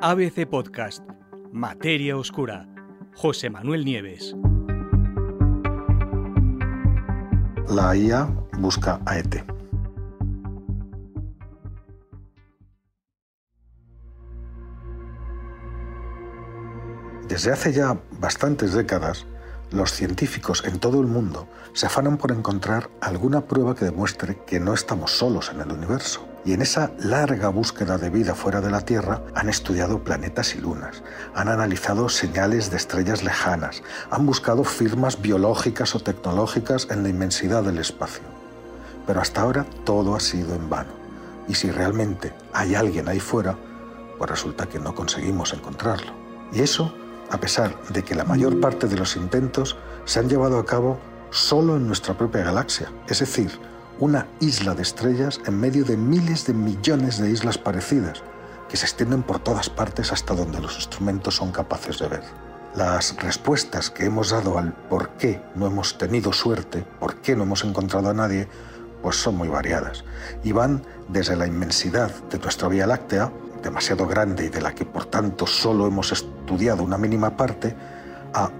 ABC Podcast, Materia Oscura, José Manuel Nieves. La IA busca a ET. Desde hace ya bastantes décadas, los científicos en todo el mundo se afanan por encontrar alguna prueba que demuestre que no estamos solos en el universo y en esa larga búsqueda de vida fuera de la Tierra han estudiado planetas y lunas, han analizado señales de estrellas lejanas, han buscado firmas biológicas o tecnológicas en la inmensidad del espacio. Pero hasta ahora todo ha sido en vano. Y si realmente hay alguien ahí fuera, pues resulta que no conseguimos encontrarlo. Y eso a pesar de que la mayor parte de los intentos se han llevado a cabo solo en nuestra propia galaxia, es decir, una isla de estrellas en medio de miles de millones de islas parecidas, que se extienden por todas partes hasta donde los instrumentos son capaces de ver. Las respuestas que hemos dado al por qué no hemos tenido suerte, por qué no hemos encontrado a nadie, pues son muy variadas y van desde la inmensidad de nuestra Vía Láctea, demasiado grande y de la que por tanto solo hemos estudiado una mínima parte, a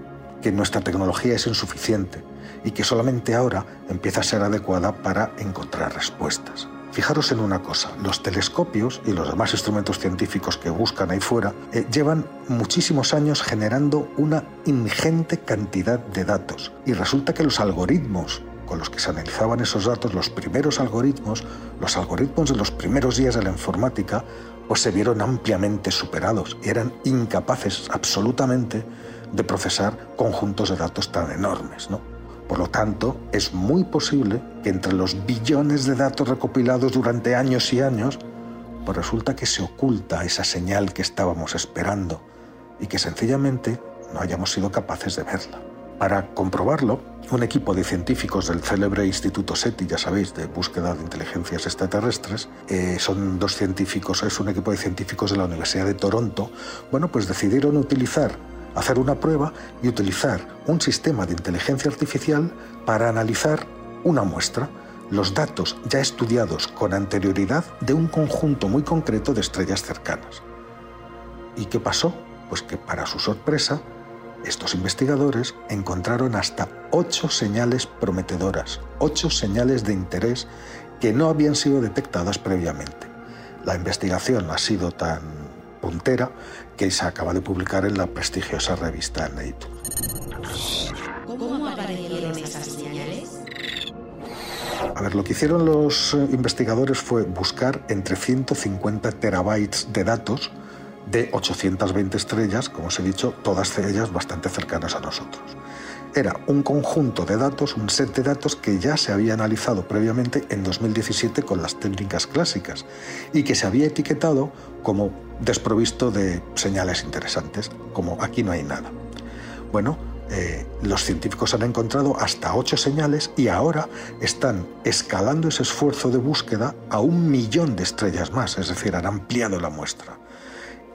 que nuestra tecnología es insuficiente y que solamente ahora empieza a ser adecuada para encontrar respuestas. Fijaros en una cosa, los telescopios y los demás instrumentos científicos que buscan ahí fuera eh, llevan muchísimos años generando una ingente cantidad de datos y resulta que los algoritmos con los que se analizaban esos datos, los primeros algoritmos, los algoritmos de los primeros días de la informática, pues se vieron ampliamente superados y eran incapaces absolutamente de procesar conjuntos de datos tan enormes. ¿no? Por lo tanto, es muy posible que entre los billones de datos recopilados durante años y años, pues resulta que se oculta esa señal que estábamos esperando y que sencillamente no hayamos sido capaces de verla. Para comprobarlo, un equipo de científicos del célebre Instituto SETI, ya sabéis, de búsqueda de inteligencias extraterrestres, eh, son dos científicos, es un equipo de científicos de la Universidad de Toronto, bueno, pues decidieron utilizar hacer una prueba y utilizar un sistema de inteligencia artificial para analizar una muestra, los datos ya estudiados con anterioridad de un conjunto muy concreto de estrellas cercanas. ¿Y qué pasó? Pues que para su sorpresa, estos investigadores encontraron hasta ocho señales prometedoras, ocho señales de interés que no habían sido detectadas previamente. La investigación ha sido tan puntera que se acaba de publicar en la prestigiosa revista Nature. ¿Cómo aparecieron esas señales? A ver, lo que hicieron los eh, investigadores fue buscar entre 150 terabytes de datos de 820 estrellas, como os he dicho, todas ellas bastante cercanas a nosotros era un conjunto de datos, un set de datos que ya se había analizado previamente en 2017 con las técnicas clásicas y que se había etiquetado como desprovisto de señales interesantes, como aquí no hay nada. Bueno, eh, los científicos han encontrado hasta ocho señales y ahora están escalando ese esfuerzo de búsqueda a un millón de estrellas más, es decir, han ampliado la muestra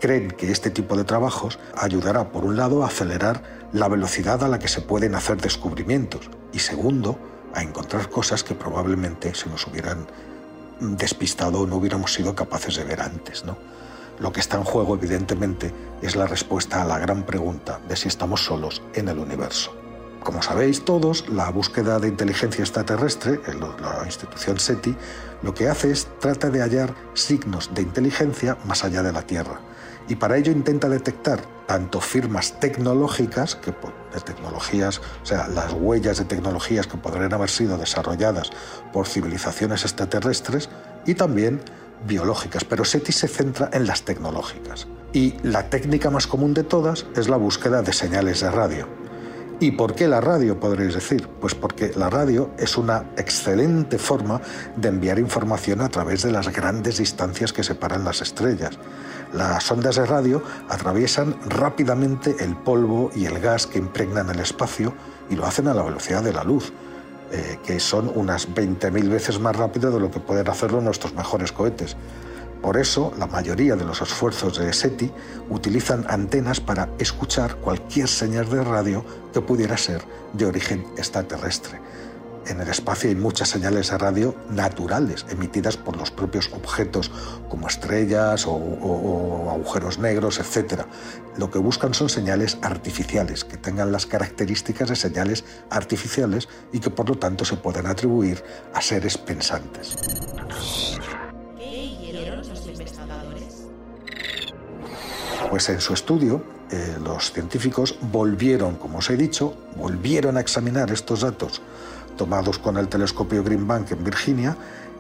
creen que este tipo de trabajos ayudará, por un lado, a acelerar la velocidad a la que se pueden hacer descubrimientos y, segundo, a encontrar cosas que probablemente se nos hubieran despistado o no hubiéramos sido capaces de ver antes. Lo que está en juego, evidentemente, es la respuesta a la gran pregunta de si estamos solos en el universo. Como sabéis todos, la búsqueda de inteligencia extraterrestre, la institución SETI, lo que hace es trata de hallar signos de inteligencia más allá de la Tierra y para ello intenta detectar tanto firmas tecnológicas, que de tecnologías, o sea, las huellas de tecnologías que podrían haber sido desarrolladas por civilizaciones extraterrestres, y también biológicas, pero SETI se centra en las tecnológicas. Y la técnica más común de todas es la búsqueda de señales de radio. ¿Y por qué la radio, podréis decir? Pues porque la radio es una excelente forma de enviar información a través de las grandes distancias que separan las estrellas. Las ondas de radio atraviesan rápidamente el polvo y el gas que impregnan el espacio y lo hacen a la velocidad de la luz, eh, que son unas 20.000 veces más rápido de lo que pueden hacerlo nuestros mejores cohetes. Por eso, la mayoría de los esfuerzos de SETI utilizan antenas para escuchar cualquier señal de radio que pudiera ser de origen extraterrestre. En el espacio hay muchas señales de radio naturales, emitidas por los propios objetos, como estrellas o, agujeros negros, etc. Lo que buscan son señales artificiales, que tengan las características de señales artificiales y que por lo tanto se puedan atribuir a seres pensantes. Pues en su estudio, eh, los científicos volvieron, como os he dicho, volvieron a examinar estos datos tomados con el telescopio Green Bank en Virginia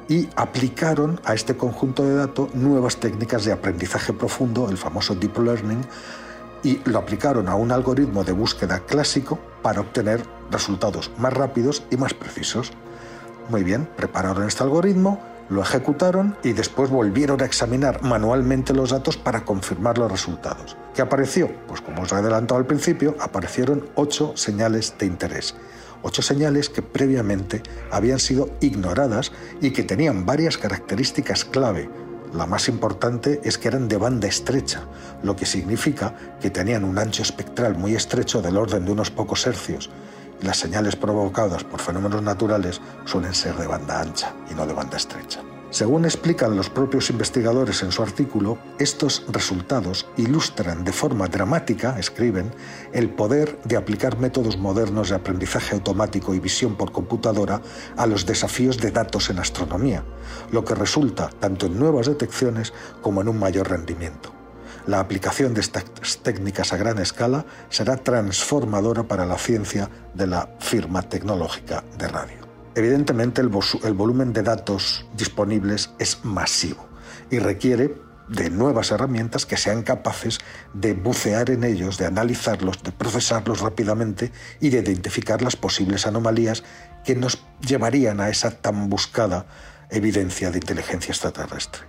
y aplicaron a este conjunto de datos nuevas técnicas de aprendizaje profundo, el famoso deep learning, y lo aplicaron a un algoritmo de búsqueda clásico para obtener resultados más rápidos y más precisos. Muy bien, prepararon este algoritmo, lo ejecutaron y después volvieron a examinar manualmente los datos para confirmar los resultados. ¿Qué apareció? Pues como os he adelantado al principio, aparecieron ocho señales de interés. Ocho señales que previamente habían sido ignoradas y que tenían varias características clave. La más importante es que eran de banda estrecha, lo que significa que tenían un ancho espectral muy estrecho del orden de unos pocos hercios. Las señales provocadas por fenómenos naturales suelen ser de banda ancha y no de banda estrecha. Según explican los propios investigadores en su artículo, estos resultados ilustran de forma dramática, escriben, el poder de aplicar métodos modernos de aprendizaje automático y visión por computadora a los desafíos de datos en astronomía, lo que resulta tanto en nuevas detecciones como en un mayor rendimiento. La aplicación de estas técnicas a gran escala será transformadora para la ciencia de la firma tecnológica de radio. Evidentemente el, volumen de datos disponibles es masivo y requiere de nuevas herramientas que sean capaces de bucear en ellos, de analizarlos, de procesarlos rápidamente y de identificar las posibles anomalías que nos llevarían a esa tan buscada evidencia de inteligencia extraterrestre.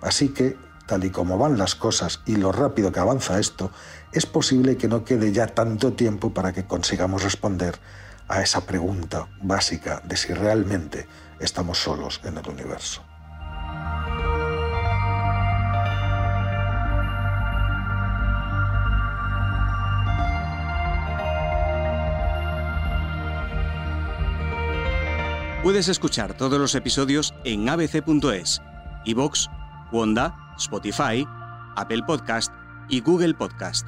Así que, tal y como van las cosas y lo rápido que avanza esto, es posible que no quede ya tanto tiempo para que consigamos responder a esa pregunta básica de si realmente estamos solos en el universo. Puedes escuchar todos los episodios en abc.es, iVoox, Wanda, Spotify, Apple Podcast y Google Podcast.